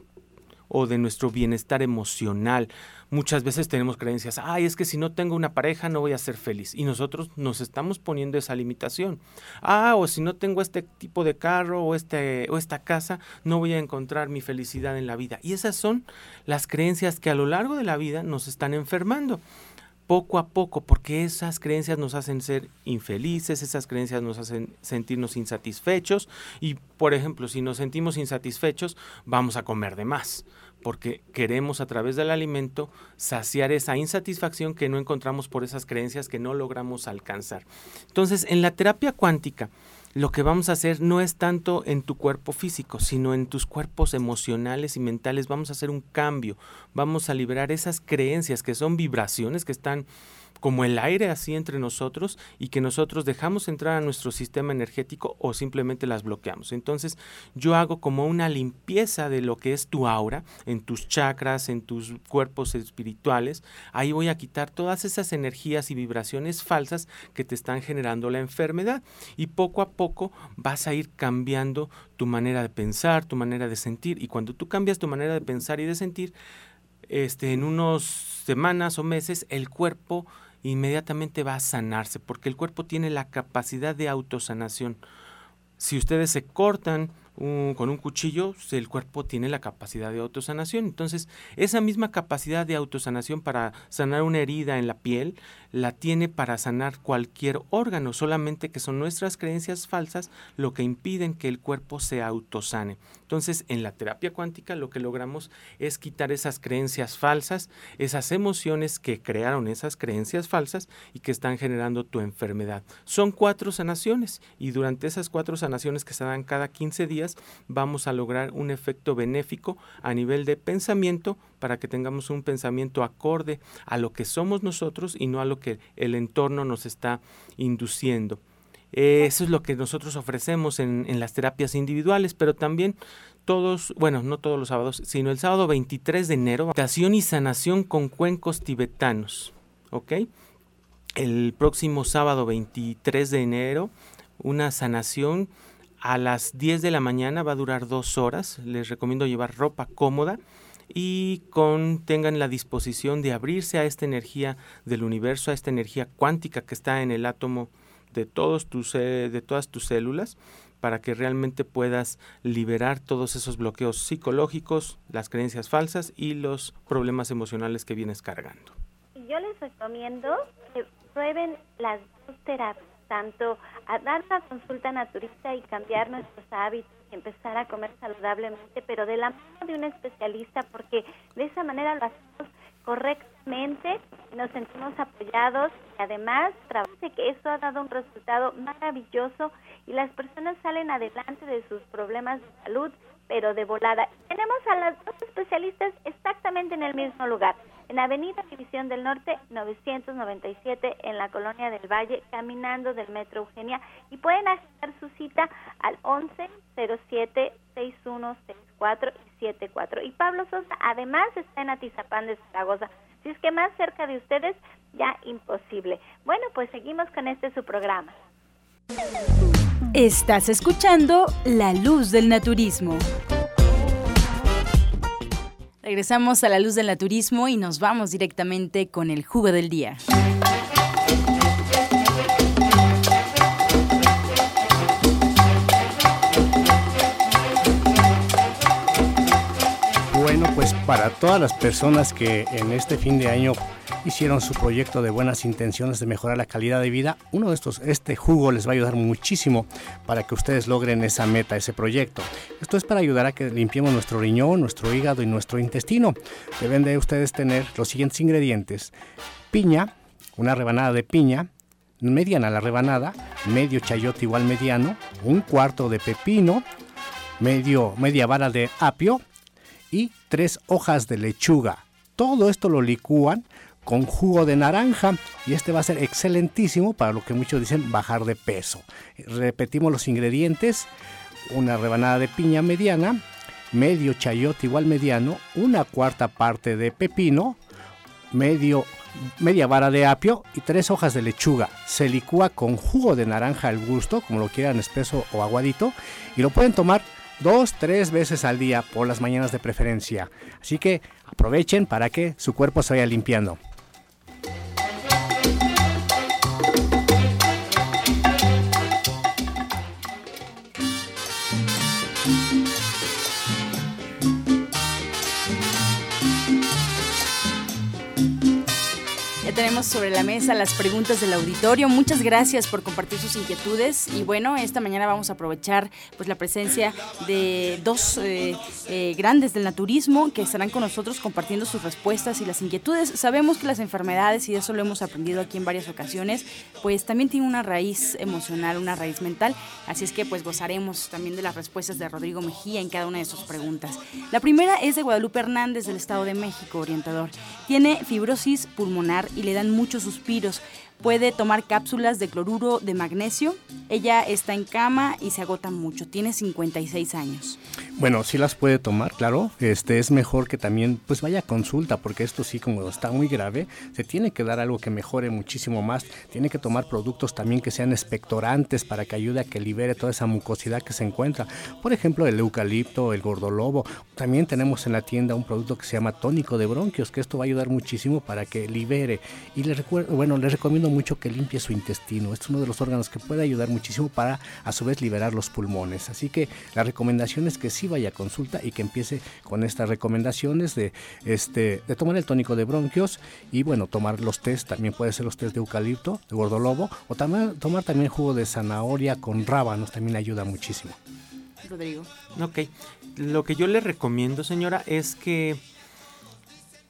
o de nuestro bienestar emocional. Muchas veces tenemos creencias, ay, es que si no tengo una pareja no voy a ser feliz. Y nosotros nos estamos poniendo esa limitación. Ah, o si no tengo este tipo de carro o, este, o esta casa, no voy a encontrar mi felicidad en la vida. Y esas son las creencias que a lo largo de la vida nos están enfermando poco a poco, porque esas creencias nos hacen ser infelices, esas creencias nos hacen sentirnos insatisfechos y, por ejemplo, si nos sentimos insatisfechos, vamos a comer de más, porque queremos a través del alimento saciar esa insatisfacción que no encontramos por esas creencias que no logramos alcanzar. Entonces, en la terapia cuántica, lo que vamos a hacer no es tanto en tu cuerpo físico, sino en tus cuerpos emocionales y mentales. Vamos a hacer un cambio, vamos a liberar esas creencias que son vibraciones que están como el aire así entre nosotros y que nosotros dejamos entrar a nuestro sistema energético o simplemente las bloqueamos. Entonces yo hago como una limpieza de lo que es tu aura, en tus chakras, en tus cuerpos espirituales. Ahí voy a quitar todas esas energías y vibraciones falsas que te están generando la enfermedad y poco a poco vas a ir cambiando tu manera de pensar, tu manera de sentir y cuando tú cambias tu manera de pensar y de sentir, este, en unos semanas o meses el cuerpo inmediatamente va a sanarse, porque el cuerpo tiene la capacidad de autosanación. Si ustedes se cortan con un cuchillo, el cuerpo tiene la capacidad de autosanación. Entonces, esa misma capacidad de autosanación para sanar una herida en la piel, la tiene para sanar cualquier órgano, solamente que son nuestras creencias falsas lo que impiden que el cuerpo se autosane. Entonces, en la terapia cuántica lo que logramos es quitar esas creencias falsas, esas emociones que crearon esas creencias falsas y que están generando tu enfermedad. Son cuatro sanaciones y durante esas cuatro sanaciones que se dan cada 15 días vamos a lograr un efecto benéfico a nivel de pensamiento para que tengamos un pensamiento acorde a lo que somos nosotros y no a lo que el entorno nos está induciendo. Eso es lo que nosotros ofrecemos en, las terapias individuales, pero también todos, bueno, no todos los sábados, sino el sábado 23 de enero, meditación y sanación con cuencos tibetanos, ¿ok? El próximo sábado 23 de enero, una sanación a las 10 de la mañana, va a durar dos horas, les recomiendo llevar ropa cómoda y con, tengan la disposición de abrirse a esta energía del universo, a esta energía cuántica que está en el átomo de, todos tus, eh, de todas tus células para que realmente puedas liberar todos esos bloqueos psicológicos, las creencias falsas y los problemas emocionales que vienes cargando. yo les recomiendo que prueben las dos terapias, tanto a dar la consulta naturista y cambiar nuestros hábitos empezar a comer saludablemente, pero de la mano de un especialista, porque de esa manera lo hacemos correctamente, nos sentimos apoyados y además trabaja que eso ha dado un resultado maravilloso y las personas salen adelante de sus problemas de salud, pero de volada. Tenemos a las dos especialistas exactamente en el mismo lugar, en Avenida División del Norte 997 en la Colonia del Valle, caminando del Metro Eugenia y pueden hacer su cita al 11 07 6164 y 74. Y Pablo Sosa además está en Atizapán de Zaragoza. Si es que más cerca de ustedes, ya imposible. Bueno, pues seguimos con este su programa. Estás escuchando La Luz del Naturismo. Regresamos a La Luz del Naturismo y nos vamos directamente con el jugo del día. Pues para todas las personas que en este fin de año hicieron su proyecto de buenas intenciones de mejorar la calidad de vida, uno de estos, este jugo les va a ayudar muchísimo para que ustedes logren esa meta, ese proyecto. Esto es para ayudar a que limpiemos nuestro riñón, nuestro hígado y nuestro intestino. Deben de ustedes tener los siguientes ingredientes. Piña, una rebanada de piña, mediana la rebanada, medio chayote igual mediano, un cuarto de pepino, medio, media vara de apio y tres hojas de lechuga. Todo esto lo licúan con jugo de naranja y este va a ser excelentísimo para lo que muchos dicen bajar de peso. Repetimos los ingredientes, una rebanada de piña mediana, medio chayote igual mediano, una cuarta parte de pepino, medio media vara de apio y tres hojas de lechuga. Se licúa con jugo de naranja al gusto, como lo quieran espeso o aguadito, y lo pueden tomar dos, tres veces al día por las mañanas de preferencia. Así que aprovechen para que su cuerpo se vaya limpiando. Tenemos sobre la mesa las preguntas del auditorio. Muchas gracias por compartir sus inquietudes. Y bueno, esta mañana vamos a aprovechar pues la presencia de dos eh, eh, grandes del naturismo que estarán con nosotros compartiendo sus respuestas y las inquietudes. Sabemos que las enfermedades, y eso lo hemos aprendido aquí en varias ocasiones, pues también tienen una raíz emocional, una raíz mental. Así es que pues gozaremos también de las respuestas de Rodrigo Mejía en cada una de sus preguntas. La primera es de Guadalupe Hernández del Estado de México, orientador. Tiene fibrosis pulmonar y le dan muchos suspiros puede tomar cápsulas de cloruro de magnesio. Ella está en cama y se agota mucho. Tiene 56 años. Bueno, sí las puede tomar, claro. Este es mejor que también pues vaya a consulta porque esto sí como está muy grave, se tiene que dar algo que mejore muchísimo más. Tiene que tomar productos también que sean expectorantes para que ayude a que libere toda esa mucosidad que se encuentra. Por ejemplo, el eucalipto, el gordolobo. También tenemos en la tienda un producto que se llama tónico de bronquios, que esto va a ayudar muchísimo para que libere. Y les recuerdo, bueno, les recomiendo mucho que limpie su intestino. Es uno de los órganos que puede ayudar muchísimo para a su vez liberar los pulmones. Así que la recomendación es que sí vaya a consulta y que empiece con estas recomendaciones de, este, de tomar el tónico de bronquios y bueno, tomar los test, también puede ser los test de eucalipto, de gordolobo, o también, tomar también jugo de zanahoria con rábanos, también ayuda muchísimo. Rodrigo. Ok, lo que yo le recomiendo señora es que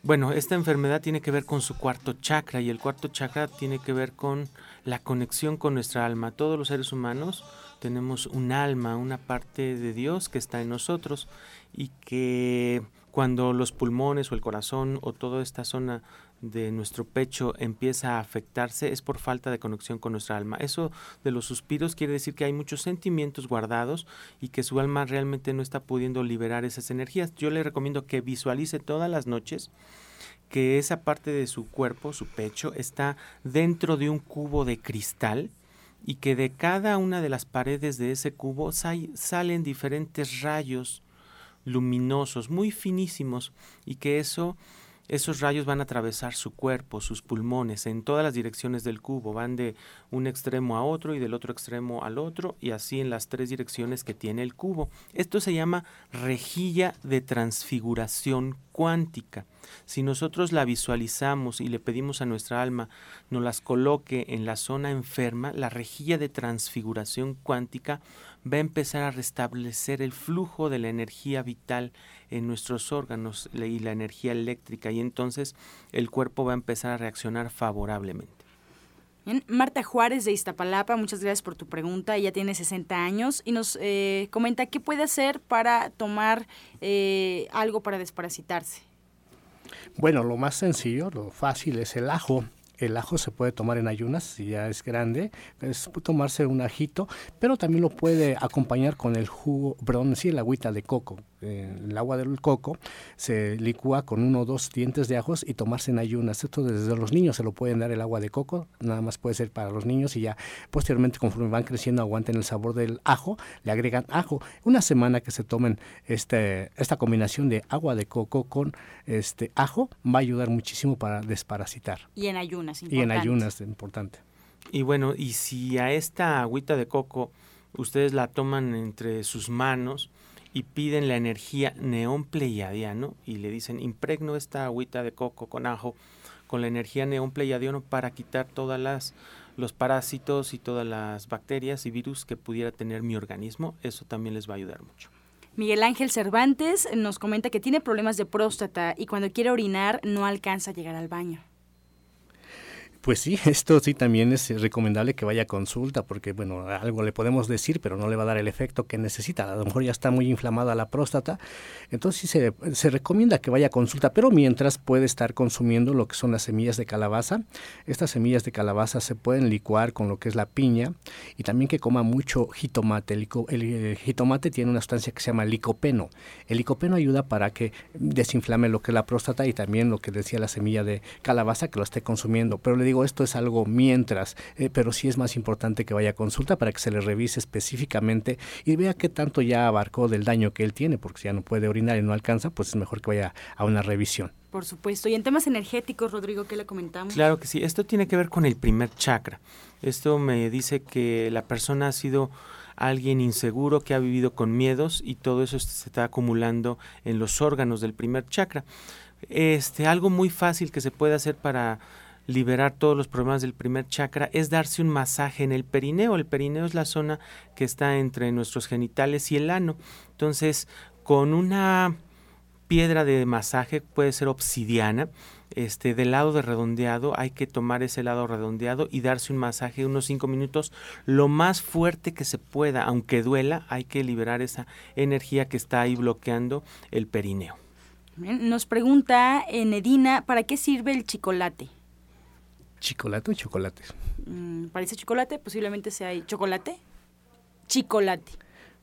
bueno, esta enfermedad tiene que ver con su cuarto chakra y el cuarto chakra tiene que ver con la conexión con nuestra alma. Todos los seres humanos tenemos un alma, una parte de Dios que está en nosotros y que cuando los pulmones o el corazón o toda esta zona de nuestro pecho empieza a afectarse es por falta de conexión con nuestra alma. Eso de los suspiros quiere decir que hay muchos sentimientos guardados y que su alma realmente no está pudiendo liberar esas energías. Yo le recomiendo que visualice todas las noches que esa parte de su cuerpo, su pecho, está dentro de un cubo de cristal y que de cada una de las paredes de ese cubo salen diferentes rayos luminosos, muy finísimos, y que eso esos rayos van a atravesar su cuerpo, sus pulmones, en todas las direcciones del cubo, van de un extremo a otro y del otro extremo al otro, y así en las tres direcciones que tiene el cubo. Esto se llama rejilla de transfiguración cuántica. Si nosotros la visualizamos y le pedimos a nuestra alma nos las coloque en la zona enferma, la rejilla de transfiguración cuántica va a empezar a restablecer el flujo de la energía vital en nuestros órganos y la energía eléctrica y entonces el cuerpo va a empezar a reaccionar favorablemente. Marta Juárez de Iztapalapa, muchas gracias por tu pregunta. Ella tiene 60 años y nos eh, comenta qué puede hacer para tomar eh, algo para desparasitarse. Bueno, lo más sencillo, lo fácil es el ajo. El ajo se puede tomar en ayunas, si ya es grande, es tomarse un ajito, pero también lo puede acompañar con el jugo, perdón, sí, el agüita de coco. El agua del coco se licúa con uno o dos dientes de ajos y tomarse en ayunas. Esto desde los niños se lo pueden dar el agua de coco, nada más puede ser para los niños y ya posteriormente conforme van creciendo aguanten el sabor del ajo, le agregan ajo. Una semana que se tomen este, esta combinación de agua de coco con este ajo va a ayudar muchísimo para desparasitar. Y en ayunas. Y en ayunas, importante. Y bueno, y si a esta agüita de coco ustedes la toman entre sus manos y piden la energía neón pleiadiano y le dicen impregno esta agüita de coco con ajo con la energía neón pleiadiano para quitar todas las los parásitos y todas las bacterias y virus que pudiera tener mi organismo, eso también les va a ayudar mucho. Miguel Ángel Cervantes nos comenta que tiene problemas de próstata y cuando quiere orinar no alcanza a llegar al baño. Pues sí, esto sí también es recomendable que vaya a consulta, porque bueno, algo le podemos decir, pero no le va a dar el efecto que necesita. A lo mejor ya está muy inflamada la próstata, entonces sí se, se recomienda que vaya a consulta, pero mientras puede estar consumiendo lo que son las semillas de calabaza. Estas semillas de calabaza se pueden licuar con lo que es la piña y también que coma mucho jitomate. El, el jitomate tiene una sustancia que se llama licopeno. El licopeno ayuda para que desinflame lo que es la próstata y también lo que decía la semilla de calabaza que lo esté consumiendo. Pero le digo, esto es algo mientras, eh, pero sí es más importante que vaya a consulta para que se le revise específicamente y vea qué tanto ya abarcó del daño que él tiene, porque si ya no puede orinar y no alcanza, pues es mejor que vaya a una revisión. Por supuesto. Y en temas energéticos, Rodrigo, ¿qué le comentamos? Claro que sí. Esto tiene que ver con el primer chakra. Esto me dice que la persona ha sido alguien inseguro que ha vivido con miedos y todo eso se está acumulando en los órganos del primer chakra. Este, algo muy fácil que se puede hacer para liberar todos los problemas del primer chakra es darse un masaje en el perineo. El perineo es la zona que está entre nuestros genitales y el ano. Entonces, con una piedra de masaje puede ser obsidiana, este del lado de redondeado hay que tomar ese lado redondeado y darse un masaje unos 5 minutos lo más fuerte que se pueda, aunque duela, hay que liberar esa energía que está ahí bloqueando el perineo. Nos pregunta Enedina, ¿para qué sirve el chocolate? ¿Chocolate o chocolate? Mm, parece chocolate, posiblemente sea chocolate. Chocolate.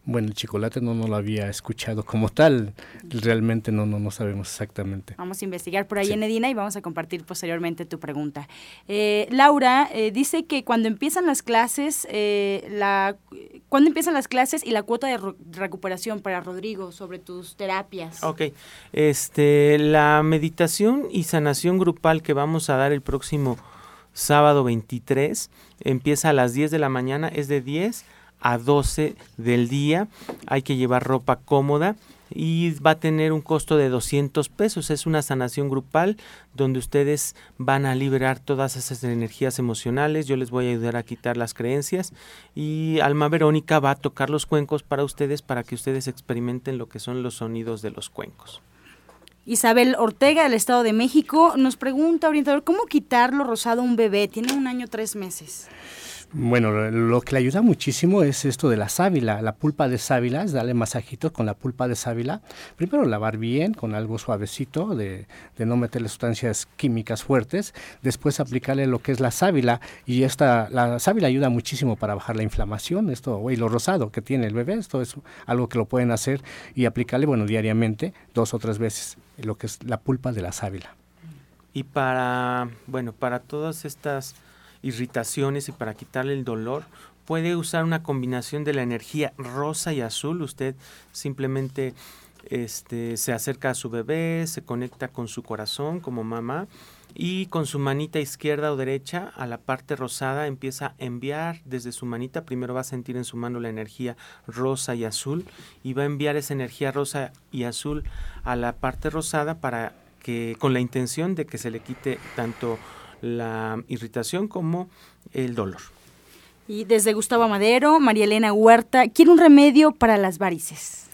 Bueno, el chocolate no, no lo había escuchado como tal. Realmente no, no, no sabemos exactamente. Vamos a investigar por ahí en Edina y vamos a compartir posteriormente tu pregunta. Eh, Laura eh, dice que cuando empiezan las clases, eh, la, ¿cuándo empiezan las clases y la cuota de recuperación para Rodrigo sobre tus terapias? Ok, este, la meditación y sanación grupal que vamos a dar el próximo sábado 23, empieza a las 10 de la mañana, es de 10 a 12 del día, hay que llevar ropa cómoda y va a tener un costo de 200 pesos. Es una sanación grupal donde ustedes van a liberar todas esas energías emocionales. Yo les voy a ayudar a quitar las creencias y Alma Verónica va a tocar los cuencos para ustedes para que ustedes experimenten lo que son los sonidos de los cuencos. Isabel Ortega del Estado de México nos pregunta, orientador, ¿cómo quitarlo rosado a un bebé? Tiene un año tres meses. Bueno, lo que le ayuda muchísimo es esto de la sábila, la pulpa de sábila, es darle masajitos con la pulpa de sábila. Primero lavar bien con algo suavecito, de, de, no meterle sustancias químicas fuertes. Después aplicarle lo que es la sábila y esta, la sábila ayuda muchísimo para bajar la inflamación, esto, y lo rosado que tiene el bebé, esto es algo que lo pueden hacer y aplicarle, bueno, diariamente, dos o tres veces lo que es la pulpa de la sábila. Y para, bueno, para todas estas irritaciones y para quitarle el dolor, puede usar una combinación de la energía rosa y azul. Usted simplemente este, se acerca a su bebé, se conecta con su corazón como mamá y con su manita izquierda o derecha a la parte rosada empieza a enviar desde su manita, primero va a sentir en su mano la energía rosa y azul y va a enviar esa energía rosa y azul a la parte rosada para que con la intención de que se le quite tanto la irritación como el dolor. Y desde Gustavo Madero, María Elena Huerta, quiere un remedio para las varices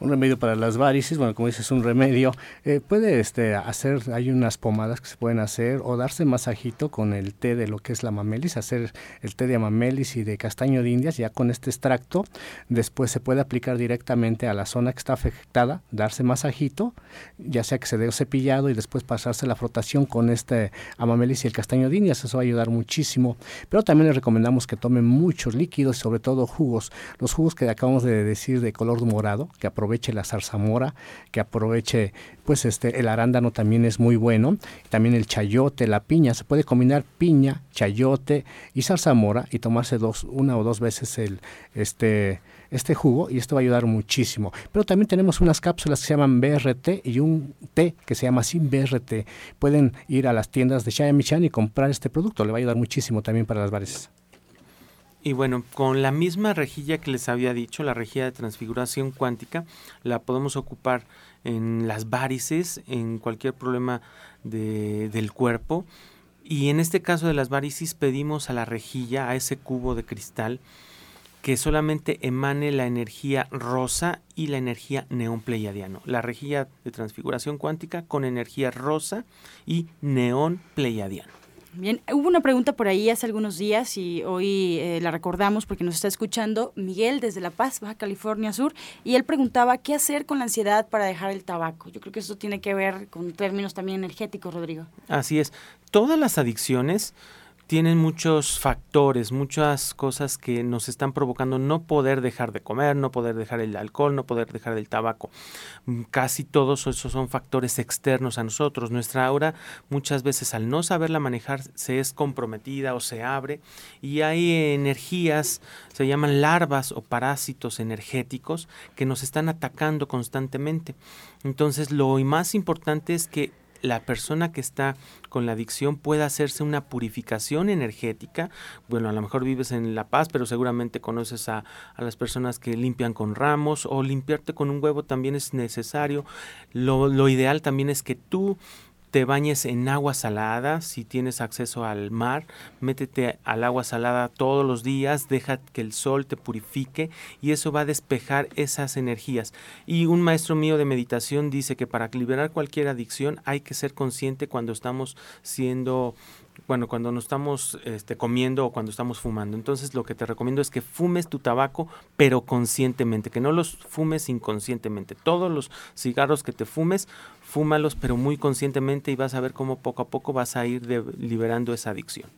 un remedio para las varices, bueno, como dices, un remedio. Eh, puede este, hacer, hay unas pomadas que se pueden hacer o darse masajito con el té de lo que es la mamelis, hacer el té de amamelis y de castaño de indias, ya con este extracto. Después se puede aplicar directamente a la zona que está afectada, darse masajito, ya sea que se dé cepillado y después pasarse la frotación con este amamelis y el castaño de indias. Eso va a ayudar muchísimo. Pero también les recomendamos que tomen muchos líquidos, sobre todo jugos. Los jugos que acabamos de decir de color morado, que aprovechen aproveche la zarzamora, que aproveche pues este el arándano también es muy bueno, también el chayote, la piña, se puede combinar piña, chayote y zarzamora y tomarse dos una o dos veces el este este jugo y esto va a ayudar muchísimo. Pero también tenemos unas cápsulas que se llaman BRT y un té que se llama Sin BRT. Pueden ir a las tiendas de Michan y comprar este producto, le va a ayudar muchísimo también para las varices. Y bueno, con la misma rejilla que les había dicho, la rejilla de transfiguración cuántica, la podemos ocupar en las varices, en cualquier problema de, del cuerpo. Y en este caso de las varices pedimos a la rejilla, a ese cubo de cristal, que solamente emane la energía rosa y la energía neón pleiadiano. La rejilla de transfiguración cuántica con energía rosa y neón pleiadiano. Bien, hubo una pregunta por ahí hace algunos días y hoy eh, la recordamos porque nos está escuchando Miguel desde La Paz, Baja California Sur, y él preguntaba qué hacer con la ansiedad para dejar el tabaco. Yo creo que eso tiene que ver con términos también energéticos, Rodrigo. Así es. Todas las adicciones tienen muchos factores, muchas cosas que nos están provocando no poder dejar de comer, no poder dejar el alcohol, no poder dejar el tabaco. Mm, casi todos esos son factores externos a nosotros. Nuestra aura muchas veces al no saberla manejar se es comprometida o se abre y hay energías, se llaman larvas o parásitos energéticos que nos están atacando constantemente. Entonces lo más importante es que la persona que está con la adicción pueda hacerse una purificación energética. Bueno, a lo mejor vives en La Paz, pero seguramente conoces a, a las personas que limpian con ramos o limpiarte con un huevo también es necesario. Lo, lo ideal también es que tú te bañes en agua salada, si tienes acceso al mar, métete al agua salada todos los días, deja que el sol te purifique y eso va a despejar esas energías. Y un maestro mío de meditación dice que para liberar cualquier adicción hay que ser consciente cuando estamos siendo bueno, cuando nos estamos este, comiendo o cuando estamos fumando. Entonces lo que te recomiendo es que fumes tu tabaco, pero conscientemente, que no los fumes inconscientemente. Todos los cigarros que te fumes, fúmalos, pero muy conscientemente y vas a ver cómo poco a poco vas a ir liberando esa adicción.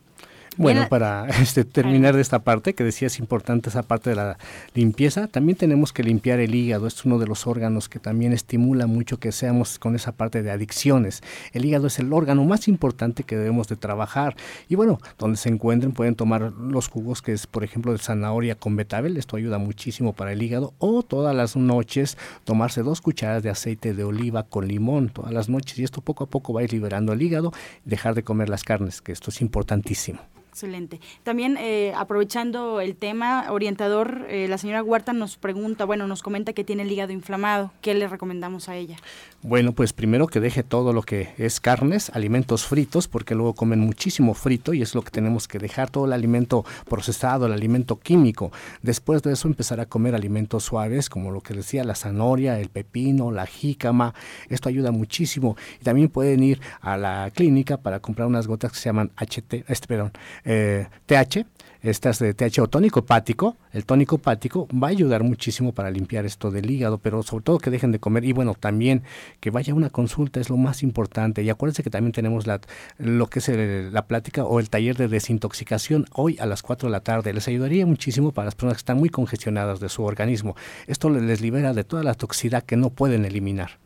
Bueno, para este, terminar de esta parte, que decía es importante esa parte de la limpieza, también tenemos que limpiar el hígado. Es uno de los órganos que también estimula mucho que seamos con esa parte de adicciones. El hígado es el órgano más importante que debemos de trabajar. Y bueno, donde se encuentren pueden tomar los jugos que es, por ejemplo, de zanahoria con betabel. Esto ayuda muchísimo para el hígado. O todas las noches tomarse dos cucharadas de aceite de oliva con limón todas las noches. Y esto poco a poco va a ir liberando el hígado. Dejar de comer las carnes, que esto es importantísimo. Excelente. También eh, aprovechando el tema, orientador, eh, la señora Huerta nos pregunta, bueno, nos comenta que tiene el hígado inflamado. ¿Qué le recomendamos a ella? Bueno, pues primero que deje todo lo que es carnes, alimentos fritos, porque luego comen muchísimo frito y es lo que tenemos que dejar, todo el alimento procesado, el alimento químico. Después de eso empezar a comer alimentos suaves, como lo que decía, la zanahoria, el pepino, la jícama. Esto ayuda muchísimo. Y también pueden ir a la clínica para comprar unas gotas que se llaman HT, este, perdón, eh, TH, estas de TH o tónico hepático, el tónico hepático va a ayudar muchísimo para limpiar esto del hígado, pero sobre todo que dejen de comer y bueno, también que vaya a una consulta es lo más importante. Y acuérdense que también tenemos la, lo que es la plática o el taller de desintoxicación hoy a las 4 de la tarde. Les ayudaría muchísimo para las personas que están muy congestionadas de su organismo. Esto les libera de toda la toxicidad que no pueden eliminar.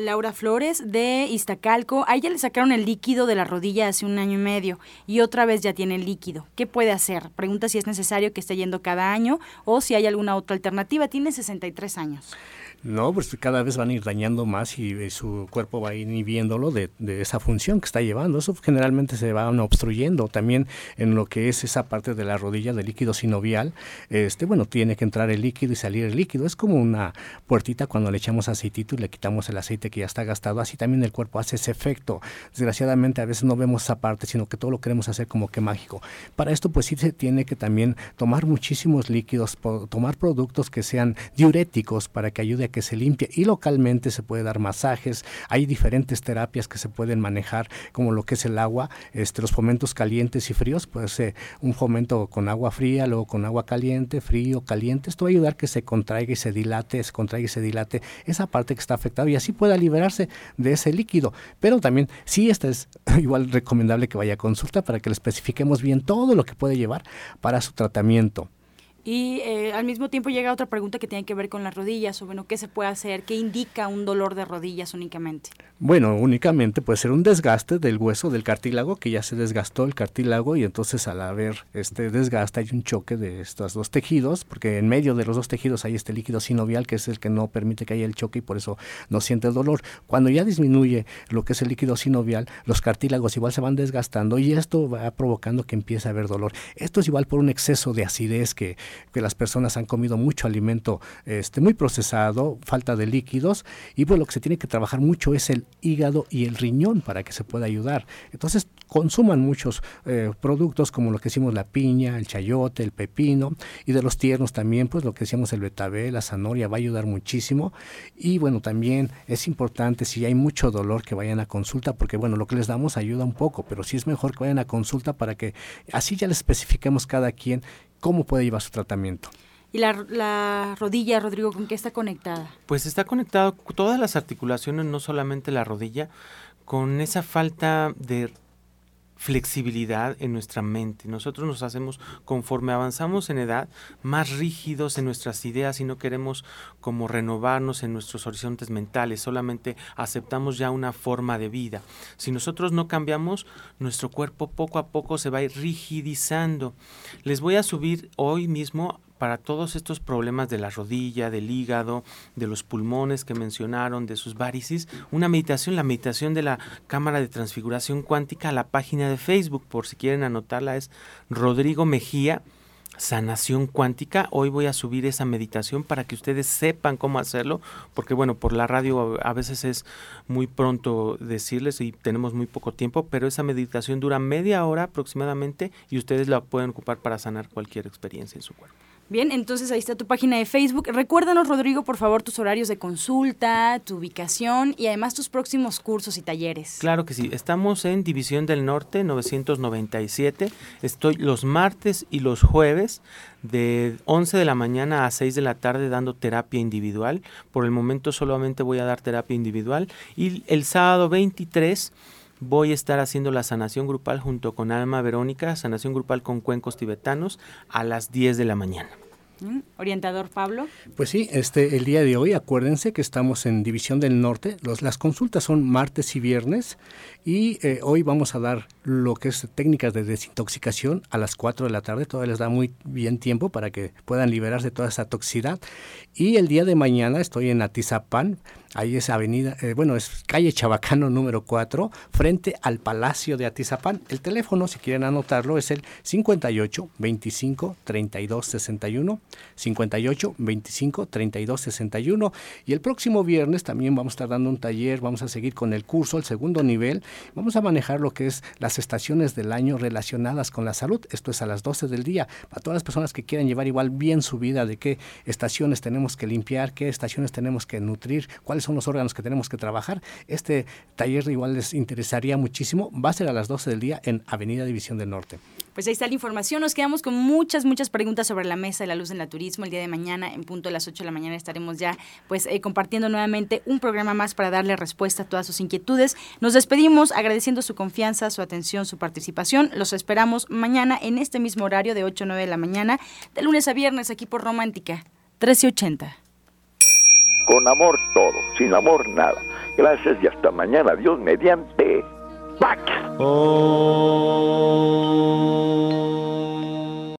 Laura Flores de Iztacalco. A ella le sacaron el líquido de la rodilla hace un año y medio y otra vez ya tiene el líquido. ¿Qué puede hacer? Pregunta si es necesario que esté yendo cada año o si hay alguna otra alternativa. Tiene 63 años. No, pues cada vez van a ir dañando más y, su cuerpo va inhibiéndolo de, esa función que está llevando. Eso generalmente se va obstruyendo. También en lo que es esa parte de la rodilla del líquido sinovial, este, bueno, tiene que entrar el líquido y salir el líquido. Es como una puertita cuando le echamos aceitito y le quitamos el aceite que ya está gastado. Así también el cuerpo hace ese efecto. Desgraciadamente a veces no vemos esa parte, sino que todo lo queremos hacer como que mágico. Para esto pues sí se tiene que también tomar muchísimos líquidos, tomar productos que sean diuréticos para que ayude a que se limpie y localmente se puede dar masajes, hay diferentes terapias que se pueden manejar como lo que es el agua, este, los fomentos calientes y fríos, puede ser un fomento con agua fría, luego con agua caliente, frío, caliente, esto va a ayudar que se contraiga y se dilate, se contraiga y se dilate esa parte que está afectada y así pueda liberarse de ese líquido, pero también sí esta es igual recomendable que vaya a consulta para que le especifiquemos bien todo lo que puede llevar para su tratamiento. Y eh, al mismo tiempo llega otra pregunta que tiene que ver con las rodillas, o bueno, ¿qué se puede hacer? ¿Qué indica un dolor de rodillas únicamente? Bueno, únicamente puede ser un desgaste del hueso del cartílago, que ya se desgastó el cartílago y entonces al haber este desgaste hay un choque de estos dos tejidos, porque en medio de los dos tejidos hay este líquido sinovial que es el que no permite que haya el choque y por eso no siente el dolor. Cuando ya disminuye lo que es el líquido sinovial, los cartílagos igual se van desgastando y esto va provocando que empiece a haber dolor. Esto es igual por un exceso de acidez que que las personas han comido mucho alimento este, muy procesado, falta de líquidos, y pues lo que se tiene que trabajar mucho es el hígado y el riñón para que se pueda ayudar. Entonces, consuman muchos eh, productos como lo que decimos la piña, el chayote, el pepino, y de los tiernos también, pues lo que decíamos el betabel, la zanahoria, va a ayudar muchísimo. Y bueno, también es importante si hay mucho dolor que vayan a consulta, porque bueno, lo que les damos ayuda un poco, pero sí es mejor que vayan a consulta para que así ya les especifiquemos cada quien cómo puede llevar su tratamiento. ¿Y la, rodilla, Rodrigo, con qué está conectada? Pues está conectado todas las articulaciones, no solamente la rodilla, con esa falta de flexibilidad en nuestra mente. Nosotros nos hacemos, conforme avanzamos en edad, más rígidos en nuestras ideas y no queremos como renovarnos en nuestros horizontes mentales, solamente aceptamos ya una forma de vida. Si nosotros no cambiamos, nuestro cuerpo poco a poco se va a ir rigidizando. Les voy a subir hoy mismo para todos estos problemas de la rodilla, del hígado, de los pulmones que mencionaron, de sus varices, una meditación, la meditación de la Cámara de Transfiguración Cuántica la página de Facebook, por si quieren anotarla, es Rodrigo Mejía. Sanación cuántica. Hoy voy a subir esa meditación para que ustedes sepan cómo hacerlo, porque bueno, por la radio a veces es muy pronto decirles y tenemos muy poco tiempo, pero esa meditación dura media hora aproximadamente y ustedes la pueden ocupar para sanar cualquier experiencia en su cuerpo. Bien, entonces ahí está tu página de Facebook. Recuérdanos, Rodrigo, por favor, tus horarios de consulta, tu ubicación y además tus próximos cursos y talleres. Claro que sí. Estamos en División del Norte 997. Estoy los martes y los jueves de 11 de la mañana a 6 de la tarde dando terapia individual. Por el momento solamente voy a dar terapia individual. Y el sábado 23 voy a estar haciendo la sanación grupal junto con Alma Verónica, sanación grupal con cuencos tibetanos a las 10 de la mañana. Mm, orientador Pablo. Pues sí, este el día de hoy acuérdense que estamos en División del Norte. Los, las consultas son martes y viernes y eh, hoy vamos a dar lo que es técnicas de desintoxicación a las 4 de la tarde. Todavía les da muy bien tiempo para que puedan liberarse de toda esa toxicidad. Y el día de mañana estoy en Atizapán Ahí es avenida, eh, bueno, es calle Chabacano número 4, frente al Palacio de Atizapán. El teléfono, si quieren anotarlo, es el 58 25 32 61, 58 25 32 61. Y el próximo viernes también vamos a estar dando un taller, vamos a seguir con el curso, el segundo nivel. Vamos a manejar lo que es las estaciones del año relacionadas con la salud. Esto es a las 12 del día. Para todas las personas que quieran llevar igual bien su vida, de qué estaciones tenemos que limpiar, qué estaciones tenemos que nutrir, cuáles son los órganos que tenemos que trabajar. Este taller igual les interesaría muchísimo. Va a ser a las 12 del día en Avenida División del Norte. Pues ahí está la información. Nos quedamos con muchas, muchas preguntas sobre la mesa de la luz en la turismo. El día de mañana, en punto de las 8 de la mañana, estaremos ya pues eh, compartiendo nuevamente un programa más para darle respuesta a todas sus inquietudes. Nos despedimos agradeciendo su confianza, su atención, su participación. Los esperamos mañana en este mismo horario de 8 a 9 de la mañana, de lunes a viernes, aquí por Romántica 1380. Con amor todo, sin amor nada. Gracias y hasta mañana. Dios mediante. back. Oh.